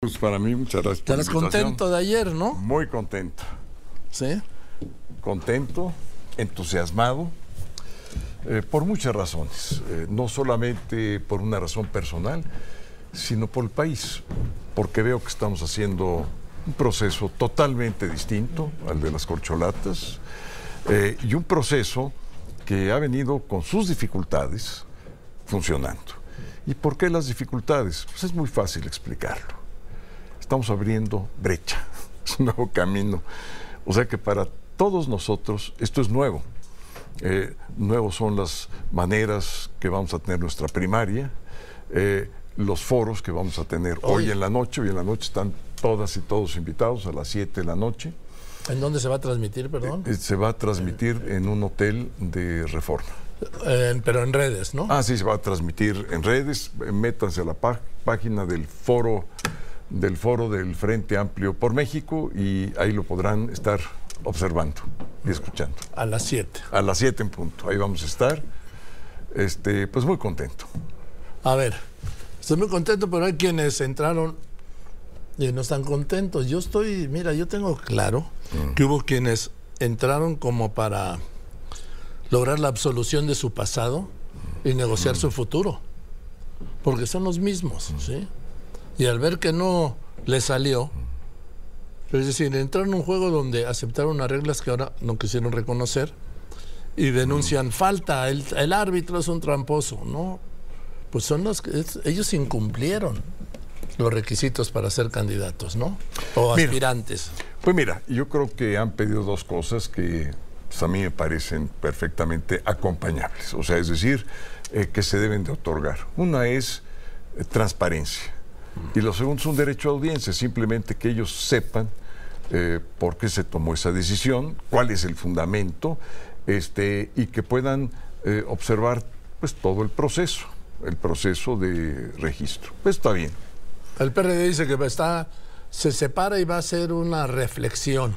Pues para mí, muchas gracias. por Estarás contento de ayer, ¿no? Muy contento. Sí. Contento, entusiasmado, eh, por muchas razones. Eh, no solamente por una razón personal, sino por el país. Porque veo que estamos haciendo un proceso totalmente distinto al de las corcholatas eh, y un proceso que ha venido con sus dificultades funcionando. ¿Y por qué las dificultades? Pues es muy fácil explicarlo estamos abriendo brecha, es un nuevo camino. O sea que para todos nosotros esto es nuevo. Eh, nuevos son las maneras que vamos a tener nuestra primaria, eh, los foros que vamos a tener hoy Hoy. en la noche. Hoy en la noche están todas y todos invitados a las 7 de la noche. ¿En dónde se va a transmitir, perdón? Eh, Se va a transmitir en un hotel de reforma. Eh, pero en redes, ¿no? Ah, sí, se va a transmitir en redes. Eh, Métanse a la pá- página del foro del foro del Frente Amplio por México y ahí lo podrán estar observando y escuchando. A las 7. A las 7 en punto. Ahí vamos a estar. Este, pues muy contento. A ver, estoy muy contento, pero hay quienes entraron y no están contentos. Yo estoy, mira, yo tengo claro que hubo quienes entraron como para lograr la absolución de su pasado y negociar su futuro. Porque son los mismos, ¿sí? Y al ver que no le salió, es decir, entraron en un juego donde aceptaron unas reglas que ahora no quisieron reconocer y denuncian falta, el, el árbitro es un tramposo, ¿no? Pues son los que es- ellos incumplieron los requisitos para ser candidatos, ¿no? O Mira. aspirantes. Pues mira, yo creo que han pedido dos cosas que pues, a mí me parecen perfectamente acompañables, o sea, es decir, eh, que se deben de otorgar. Una es eh, transparencia y lo segundo es un derecho a audiencia, simplemente que ellos sepan eh, por qué se tomó esa decisión, cuál es el fundamento, este, y que puedan eh, observar pues todo el proceso, el proceso de registro. Pues está bien. El PRD dice que está, se separa y va a hacer una reflexión.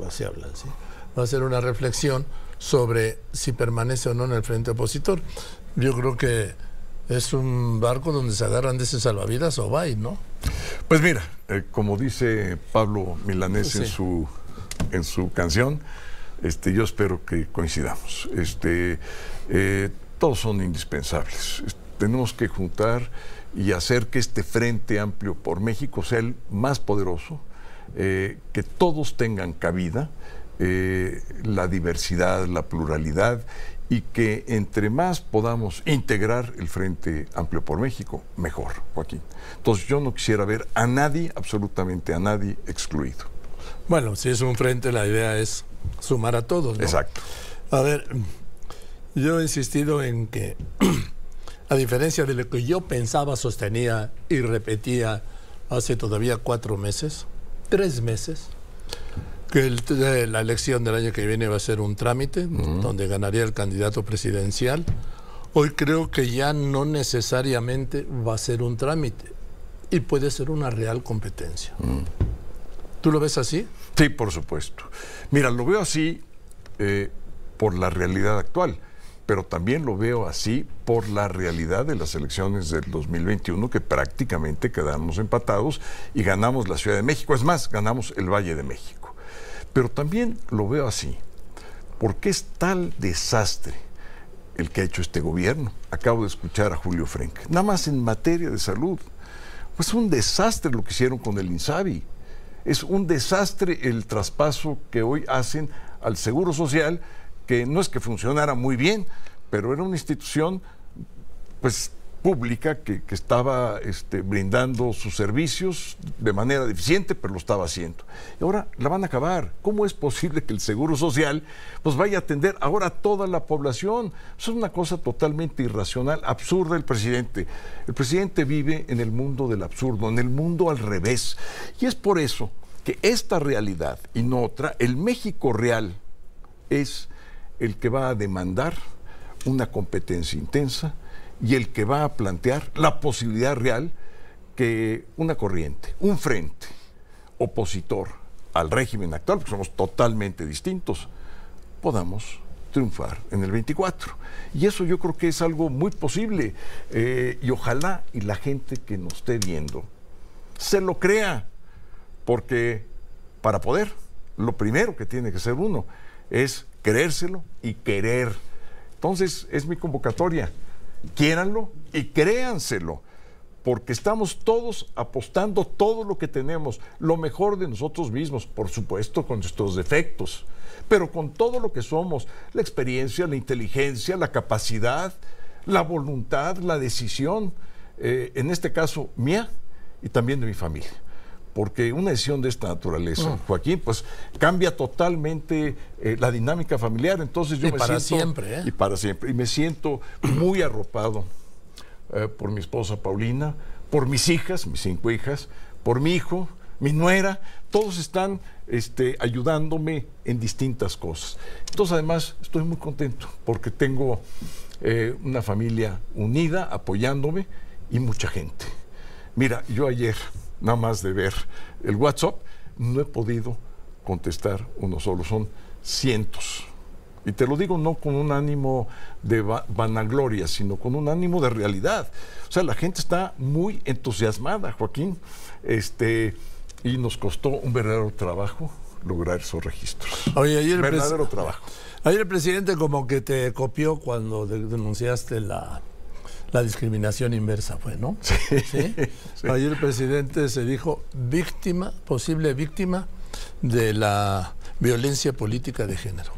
Va a hacer una reflexión sobre si permanece o no en el frente opositor. Yo creo que es un barco donde se agarran de ese salvavidas o va, ¿no? Pues mira, eh, como dice Pablo Milanés en, su, en su canción, este, yo espero que coincidamos. Este, eh, todos son indispensables. Es- Tenemos que juntar y hacer que este Frente Amplio por México sea el más poderoso, eh, que todos tengan cabida, eh, la diversidad, la pluralidad y que entre más podamos integrar el Frente Amplio por México, mejor, Joaquín. Entonces yo no quisiera ver a nadie, absolutamente a nadie, excluido. Bueno, si es un frente, la idea es sumar a todos, ¿no? Exacto. A ver, yo he insistido en que, a diferencia de lo que yo pensaba, sostenía y repetía hace todavía cuatro meses, tres meses, que el- de la elección del año que viene va a ser un trámite donde ganaría el candidato presidencial. Hoy creo que ya no necesariamente va a ser un trámite y puede ser una real competencia. ¿Tú lo ves así? Sí, por supuesto. Mira, lo veo así eh, por la realidad actual, pero también lo veo así por la realidad de las elecciones del 2021, que prácticamente quedamos empatados y ganamos la Ciudad de México. Es más, ganamos el Valle de México. Pero también lo veo así, porque es tal desastre el que ha hecho este gobierno. Acabo de escuchar a Julio Frenk. Nada más en materia de salud. Pues es un desastre lo que hicieron con el INSABI. Es un desastre el traspaso que hoy hacen al Seguro Social, que no es que funcionara muy bien, pero era una institución pues pública que, que estaba este, brindando sus servicios de manera deficiente, pero lo estaba haciendo. Y ahora la van a acabar. ¿Cómo es posible que el Seguro Social pues vaya a atender ahora a toda la población? Es una cosa totalmente irracional, absurda el presidente. El presidente vive en el mundo del absurdo, en el mundo al revés. Y es por eso que esta realidad y no otra, el México real, es el que va a demandar una competencia intensa y el que va a plantear la posibilidad real que una corriente, un frente opositor al régimen actual, porque somos totalmente distintos, podamos triunfar en el 24. Y eso yo creo que es algo muy posible. eh, y ojalá y la gente que nos esté viendo se lo crea, porque para poder, lo primero que tiene que ser uno es creérselo y querer. Entonces, es mi convocatoria. Quiéranlo y créanselo, porque estamos todos apostando todo lo que tenemos, lo mejor de nosotros mismos, por supuesto con nuestros defectos, pero con todo lo que somos, la experiencia, la inteligencia, la capacidad, la voluntad, la decisión, eh, en este caso mía y también de mi familia porque una decisión de esta naturaleza, mm. Joaquín, pues cambia totalmente eh, la dinámica familiar. Entonces yo y me para siento, siempre, ¿eh? y para siempre, y me siento muy arropado eh, por mi esposa Paulina, por mis hijas, mis cinco hijas, por mi hijo, mi nuera, todos están este, ayudándome en distintas cosas. Entonces además estoy muy contento porque tengo una familia unida, apoyándome y mucha gente. Mira, yo ayer nada más de ver el WhatsApp, no he podido contestar uno solo, son cientos. Y te lo digo no con un ánimo de vanagloria, sino con un ánimo de realidad. O sea, la gente está muy entusiasmada, Joaquín, este, y nos costó un verdadero trabajo lograr esos registros. Oye, ayer verdadero trabajo. Ayer el presidente como que te copió cuando denunciaste la la discriminación inversa fue, ¿no? Sí. Ayer el presidente se dijo víctima, posible víctima de la violencia política de género.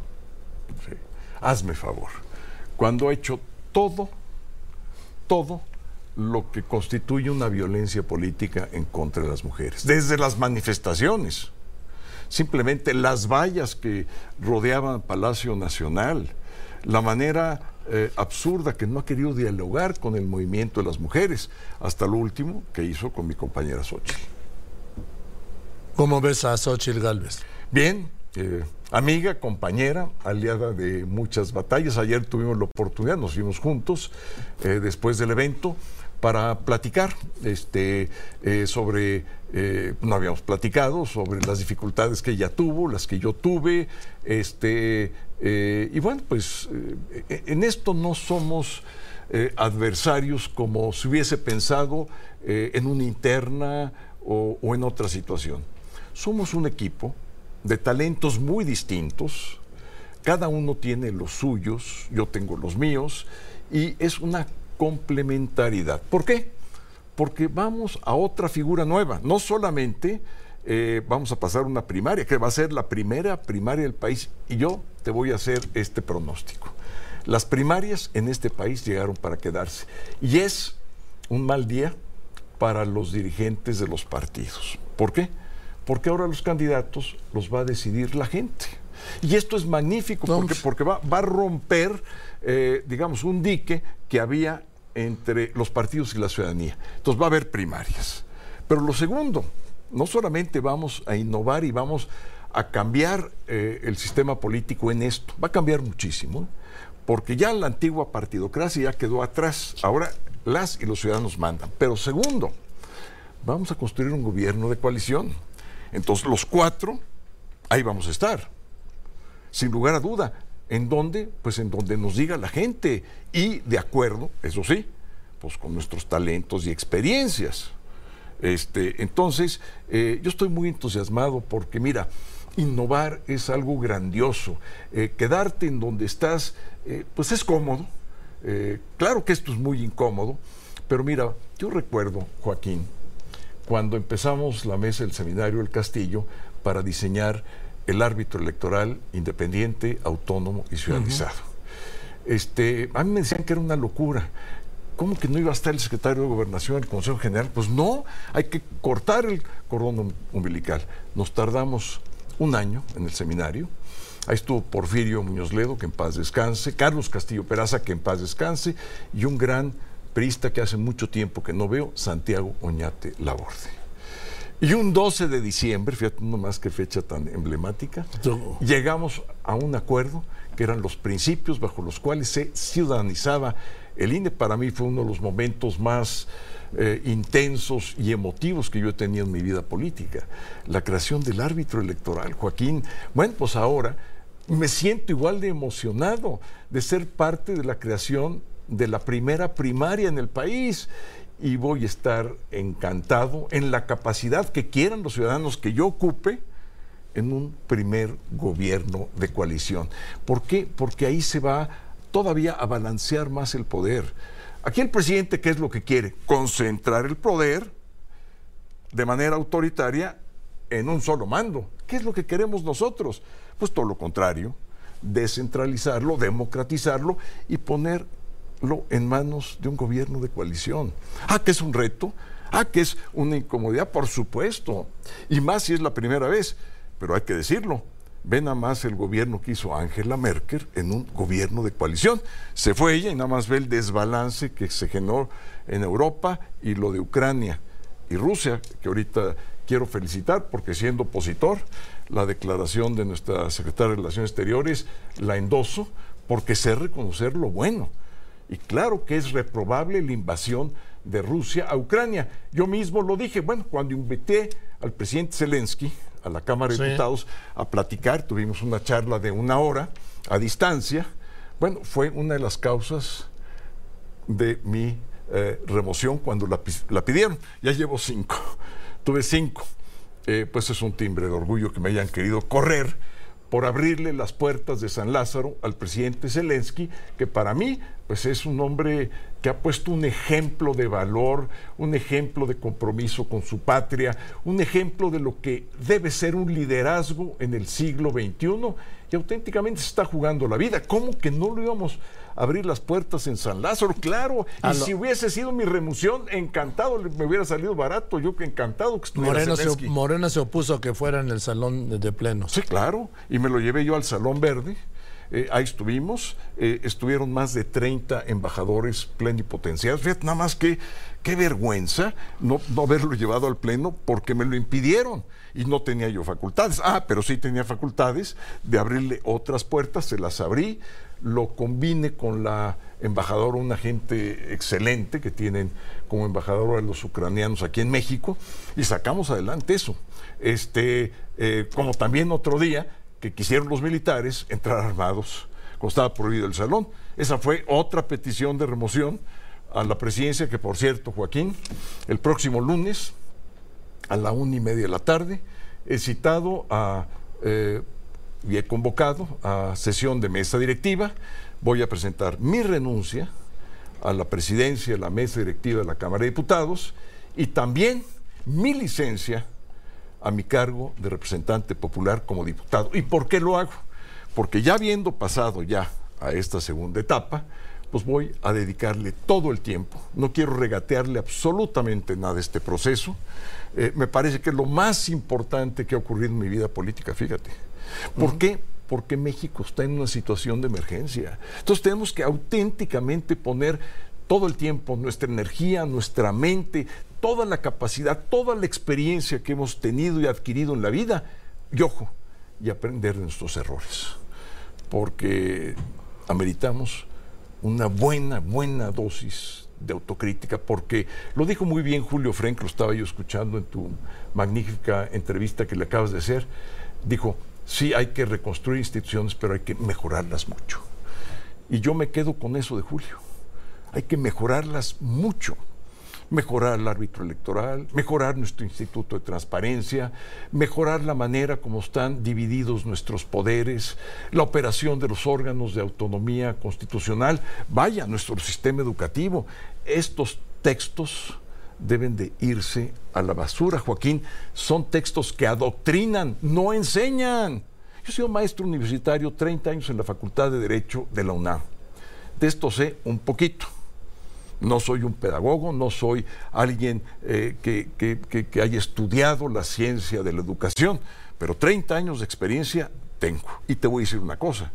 Sí. Hazme favor. Cuando ha hecho todo, todo lo que constituye una violencia política en contra de las mujeres, desde las manifestaciones, simplemente las vallas que rodeaban Palacio Nacional, la manera eh, absurda que no ha querido dialogar con el movimiento de las mujeres, hasta lo último que hizo con mi compañera Xochitl. ¿Cómo ves a Xochitl Galvez? Bien, eh, amiga, compañera, aliada de muchas batallas. Ayer tuvimos la oportunidad, nos vimos juntos eh, después del evento para platicar este, sobre, no habíamos platicado, sobre las dificultades que ella tuvo, las que yo tuve, este, eh, y bueno, pues eh, en esto no somos eh, adversarios como se hubiese pensado en una interna o, en otra situación. Somos un equipo de talentos muy distintos, cada uno tiene los suyos, yo tengo los míos, y es una complementariedad. ¿Por qué? Porque vamos a otra figura nueva, no solamente vamos a pasar una primaria, que va a ser la primera primaria del país, y yo te voy a hacer este pronóstico. Las primarias en este país llegaron para quedarse y es un mal día para los dirigentes de los partidos. ¿Por qué? Porque ahora los candidatos los va a decidir la gente. Y esto es magnífico porque, porque va, a romper, eh, digamos, un dique que había entre los partidos y la ciudadanía. Entonces va a haber primarias. Pero lo segundo, no solamente vamos a innovar y vamos a cambiar eh, el sistema político en esto. Va a cambiar muchísimo, porque ya la antigua partidocracia ya quedó atrás. Ahora las y los ciudadanos mandan. Pero segundo, vamos a construir un gobierno de coalición. Entonces los cuatro, ahí vamos a estar. Sin lugar a duda. ¿En dónde? Pues en donde nos diga la gente. Y de acuerdo, eso sí, pues con nuestros talentos y experiencias. Este, entonces, eh, yo estoy muy entusiasmado porque, mira, innovar es algo grandioso. Eh, quedarte en donde estás, eh, pues es cómodo. Claro que esto es muy incómodo, pero mira, yo recuerdo, Joaquín, cuando empezamos la mesa del seminario del Castillo para diseñar el árbitro electoral independiente, autónomo y ciudadizado. este, a mí me decían que era una locura. ¿Cómo que no iba a estar el secretario de Gobernación, el Consejo General? Pues no, hay que cortar el cordón umbilical. Nos tardamos un año en el seminario. Ahí estuvo Porfirio Muñoz Ledo, que en paz descanse, Carlos Castillo Peraza, que en paz descanse, y un gran priista que hace mucho tiempo que no veo, Santiago Oñate Laborde. Y un 12 de diciembre, fíjate más que fecha tan emblemática, llegamos a un acuerdo que eran los principios bajo los cuales se ciudadanizaba el INE. Para mí fue uno de los momentos más eh, intensos y emotivos que yo he tenido en mi vida política. La creación del árbitro electoral, Joaquín. Bueno, pues ahora me siento igual de emocionado de ser parte de la creación de la primera primaria en el país. Y voy a estar encantado en la capacidad que quieran los ciudadanos que yo ocupe en un primer gobierno de coalición. ¿Por qué? Porque ahí se va todavía a balancear más el poder. Aquí el presidente, ¿qué es lo que quiere? Concentrar el poder de manera autoritaria en un solo mando. ¿Qué es lo que queremos nosotros? Pues todo lo contrario, descentralizarlo, democratizarlo y en manos de un gobierno de coalición. Ah, que es un reto, ah, que es una incomodidad, por supuesto, y más si es la primera vez, pero hay que decirlo. Ven nada más el gobierno que hizo Angela Merkel en un gobierno de coalición. Se fue ella y nada más ve el desbalance que se generó en Europa y lo de Ucrania y Rusia, que ahorita quiero felicitar porque siendo opositor, la declaración de nuestra secretaria de Relaciones Exteriores la endoso porque sé reconocer lo bueno. Y claro que es reprobable la invasión de Rusia a Ucrania. Yo mismo lo dije, bueno, cuando invité al presidente Zelensky a la Cámara de Diputados a platicar, tuvimos una charla de una hora a distancia, bueno, fue una de las causas de mi eh, remoción cuando la, la, pidieron. Ya llevo cinco, tuve cinco. Eh, pues es un timbre de orgullo que me hayan querido correr por abrirle las puertas de San Lázaro al presidente Zelensky, que para mí pues es un hombre que ha puesto un ejemplo de valor, un ejemplo de compromiso con su patria, un ejemplo de lo que debe ser un liderazgo en el siglo XXI y auténticamente se está jugando la vida. ¿Cómo que no lo íbamos a abrir las puertas en San Lázaro? Claro, y si hubiese sido mi remoción, encantado, me hubiera salido barato, yo que encantado que estuviera Moreno se, Moreno se opuso a que fuera en el salón de plenos. Sí, claro, y me lo llevé yo al Salón Verde eh, ahí estuvimos, eh, estuvieron más de 30 embajadores plenipotenciarios. Fíjate, nada más que qué vergüenza no, no haberlo llevado al pleno porque me lo impidieron y no tenía yo facultades. Ah, pero sí tenía facultades de abrirle otras puertas, se las abrí, lo combine con la embajadora, una gente excelente que tienen como embajadora a los ucranianos aquí en México, y sacamos adelante eso. Este, eh, como también otro día que quisieron los militares entrar armados cuando estaba prohibido el salón. Esa fue otra petición de remoción a la presidencia, que por cierto, Joaquín, el próximo lunes a la una y media de la tarde he citado a, eh, y he convocado a sesión de mesa directiva. Voy a presentar mi renuncia a la presidencia de la mesa directiva de la Cámara de Diputados y también mi licencia a mi cargo de representante popular como diputado. ¿Y por qué lo hago? Porque ya habiendo pasado ya a esta segunda etapa, pues voy a dedicarle todo el tiempo. No quiero regatearle absolutamente nada a este proceso. Eh, me parece que es lo más importante que ha ocurrido en mi vida política, fíjate. ¿Por qué? Porque México está en una situación de emergencia. Entonces tenemos que auténticamente poner todo el tiempo nuestra energía, nuestra mente, toda la capacidad, toda la experiencia que hemos tenido y adquirido en la vida, y ojo, y aprender de nuestros errores. Porque ameritamos una buena, buena dosis de autocrítica, porque lo dijo muy bien Julio Frenk, lo estaba yo escuchando en tu magnífica entrevista que le acabas de hacer, dijo, sí hay que reconstruir instituciones, pero hay que mejorarlas mucho. Y yo me quedo con eso de Julio, hay que mejorarlas mucho mejorar el árbitro electoral, mejorar nuestro instituto de transparencia, mejorar la manera como están divididos nuestros poderes, la operación de los órganos de autonomía constitucional, vaya, nuestro sistema educativo. Estos textos deben de irse a la basura, Joaquín. Son textos que adoctrinan, no enseñan. Yo he sido maestro universitario 30 años en la Facultad de Derecho de la UNAM. De esto sé un poquito no soy un pedagogo, no soy alguien eh, que, haya estudiado la ciencia de la educación, pero 30 años de experiencia tengo. Y te voy a decir una cosa,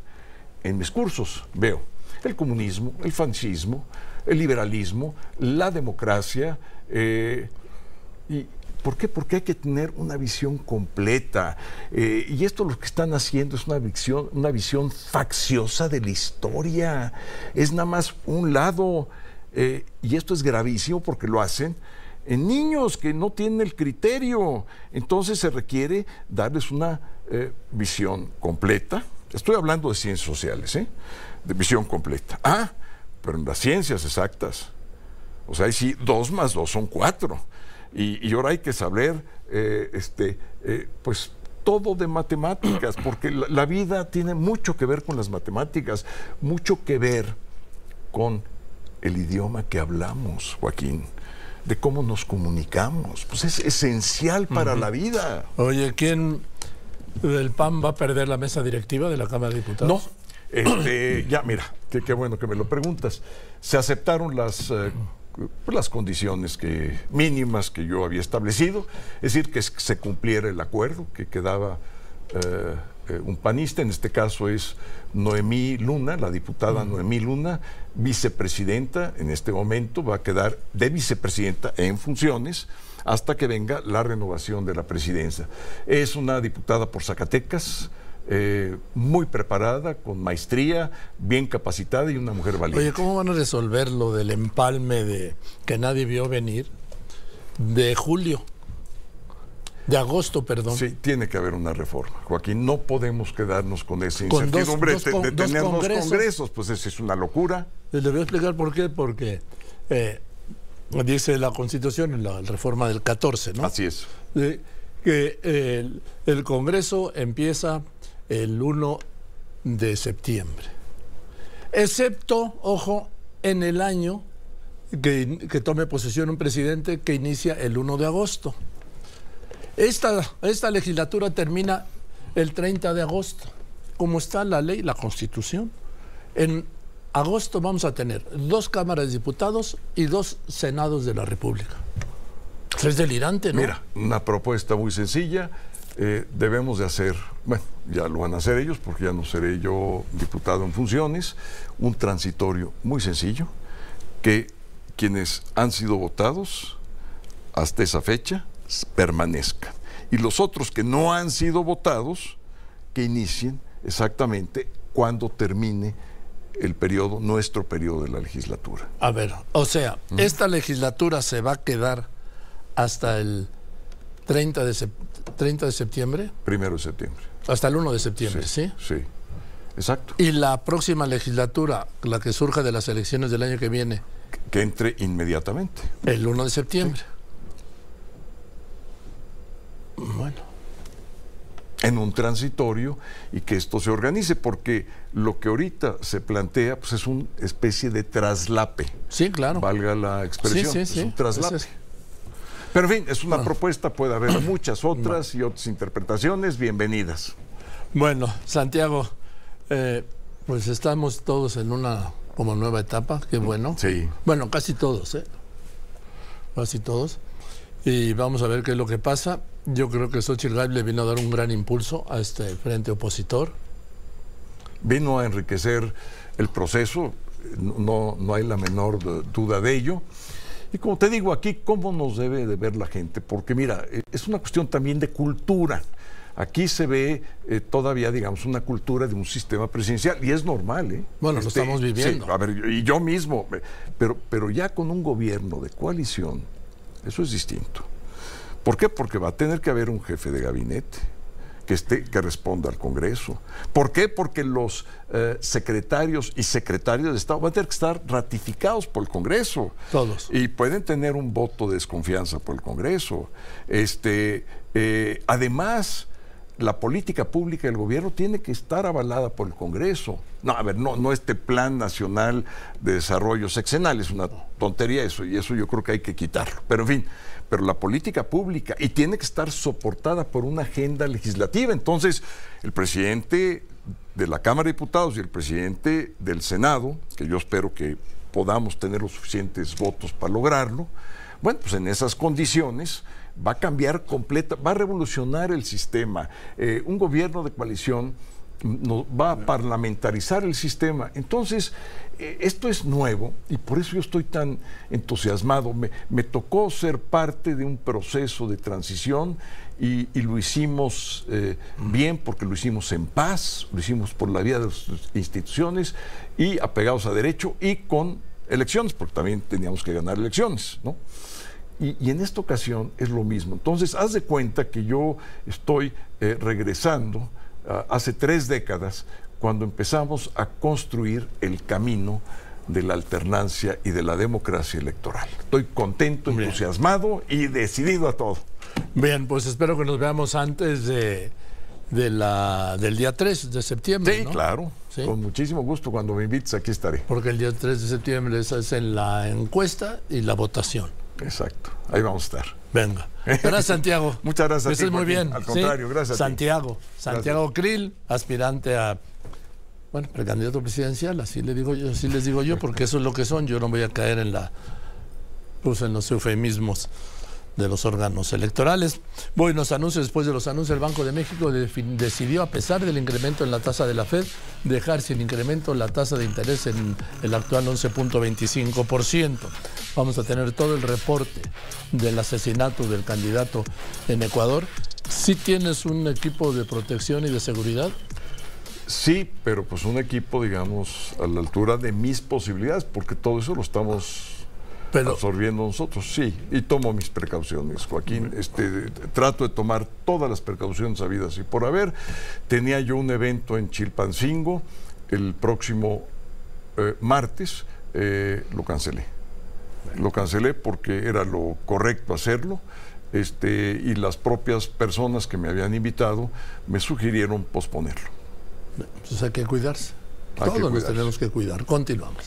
en mis cursos veo el comunismo, el fascismo, el liberalismo, la democracia, eh, y ¿Por qué? Porque hay que tener una visión completa. Eh, y esto lo que están haciendo es una visión, una visión facciosa de la historia. Es nada más un lado. Y esto es gravísimo porque lo hacen en niños que no tienen el criterio. Entonces se requiere darles una eh, visión completa. Estoy hablando de ciencias sociales, ¿eh? de visión completa. Ah, pero en las ciencias exactas O sea, sí, dos más dos son cuatro. Y, ahora hay que saber, eh, este, eh, pues, todo de matemáticas, porque la, vida tiene mucho que ver con las matemáticas, mucho que ver con el idioma que hablamos, Joaquín, de cómo nos comunicamos. Pues es esencial para la vida. Oye, ¿quién del PAN va a perder la mesa directiva de la Cámara de Diputados? No. Este, ya, mira, qué bueno que me lo preguntas. Se aceptaron las eh, las condiciones que, mínimas que yo había establecido, es decir, que se cumpliera el acuerdo, que quedaba eh, eh, un panista, en este caso es Noemí Luna, la diputada Noemí Luna, vicepresidenta, en este momento va a quedar de vicepresidenta en funciones hasta que venga la renovación de la presidencia. Es una diputada por Zacatecas, eh, muy preparada, con maestría, bien capacitada y una mujer valiente. Oye, ¿cómo van a resolver lo del empalme de que nadie vio venir de julio? De agosto, perdón. Sí, tiene que haber una reforma. Joaquín, no podemos quedarnos con esa incertidumbre de, tener dos congresos. Pues eso es una locura. Les voy a explicar por qué. Porque eh, dice la Constitución en la reforma del 14, ¿no? Así es. que el Congreso empieza el 1 de septiembre. Excepto, ojo, en el año que, tome posesión un presidente que inicia el 1 de agosto. Esta, esta legislatura termina el 30 de agosto, como está la ley, la constitución. En agosto vamos a tener dos cámaras de diputados y dos senados de la República. Es delirante, ¿no? Mira, una propuesta muy sencilla. Eh, debemos de hacer, bueno, ya lo van a hacer ellos porque ya no seré yo diputado en funciones, un transitorio muy sencillo, que quienes han sido votados hasta esa fecha permanezcan. Y los otros que no han sido votados, que inicien exactamente cuando termine el periodo, nuestro periodo de la legislatura. A ver, o sea, esta legislatura se va a quedar hasta el 30 de, 30 de septiembre. Primero de septiembre. Hasta el 1 de septiembre, ¿sí? Sí, exacto. Y la próxima legislatura, la que surja de las elecciones del año que viene. Que entre inmediatamente. El 1 de septiembre. En un transitorio y que esto se organice, porque lo que ahorita se plantea pues es una especie de traslape. Sí, claro. Valga la expresión. Sí, sí, sí. Es un traslape. Pero en fin, es una propuesta, puede haber muchas otras y otras interpretaciones. Bienvenidas. Bueno, Santiago, eh, pues estamos todos en una como nueva etapa, qué bueno. Sí. Bueno, casi todos, ¿eh? Casi todos. Y vamos a ver qué es lo que pasa. Yo creo que Xochitl le vino a dar un gran impulso a este frente opositor. Vino a enriquecer el proceso, no, no hay la menor duda de ello. Y como te digo aquí, ¿cómo nos debe de ver la gente? Porque mira, eh, es una cuestión también de cultura. Aquí se ve eh, todavía, digamos, una cultura de un sistema presidencial y es normal, ¿eh? Bueno, lo este, estamos viviendo. a ver, y yo mismo, pero, pero ya con un gobierno de coalición, eso es distinto. ¿Por qué? Porque va a tener que haber un jefe de gabinete que, esté, que responda al Congreso. ¿Por qué? Porque los eh, secretarios y secretarios de Estado van a tener que estar ratificados por el Congreso. Todos. Y pueden tener un voto de desconfianza por el Congreso. Este, eh, además, la política pública del gobierno tiene que estar avalada por el Congreso. No, a ver, no, no este plan nacional de desarrollo sexenal, es una tontería eso, y eso yo creo que hay que quitarlo. Pero en fin, pero la política pública y tiene que estar soportada por una agenda legislativa. Entonces, el presidente de la Cámara de Diputados y el presidente del Senado, que yo espero que podamos tener los suficientes votos para lograrlo, bueno, pues en esas condiciones va a cambiar completa, va a revolucionar el sistema. Eh, un gobierno de coalición va a parlamentarizar el sistema. Entonces, eh, esto es nuevo y por eso yo estoy tan entusiasmado. Me, tocó ser parte de un proceso de transición y, lo hicimos eh, bien porque lo hicimos en paz, lo hicimos por la vía de las instituciones y apegados a derecho y con elecciones, porque también teníamos que ganar elecciones, ¿no? Y, en esta ocasión es lo mismo. Entonces, haz de cuenta que yo estoy eh, regresando hace tres décadas cuando empezamos a construir el camino de la alternancia y de la democracia electoral. Estoy contento, entusiasmado y decidido a todo. Bien, pues espero que nos veamos antes de, la, del día 3 de septiembre. Sí, claro. Con muchísimo gusto. Cuando me invites, aquí estaré. Porque el día 3 de septiembre es en la encuesta y la votación. Exacto. Ahí vamos a estar. Venga. Gracias, Santiago. Muchas gracias. Estés muy bien. Al contrario, gracias. Santiago. Santiago Krill, aspirante a bueno, precandidato presidencial, así le digo yo, así les digo yo, porque eso es lo que son. Yo no voy a caer en la pues en los eufemismos de los órganos electorales. Voy los anuncios, después de los anuncios, el Banco de México decidió, a pesar del incremento en la tasa de la Fed, dejar sin incremento la tasa de interés en el actual 11.25%. Vamos a tener todo el reporte del asesinato del candidato en Ecuador. Si tienes un equipo de protección y de seguridad, Sí, pero pues un equipo, digamos, a la altura de mis posibilidades, porque todo eso lo estamos absorbiendo nosotros, sí, y tomo mis precauciones, Joaquín. Este, trato de tomar todas las precauciones habidas y por haber. Tenía yo un evento en Chilpancingo el próximo eh, martes, eh, lo cancelé. Lo cancelé porque era lo correcto hacerlo. Este, y las propias personas que me habían invitado me sugirieron posponerlo. Entonces hay que cuidarse. Todos nos tenemos que cuidar. Continuamos.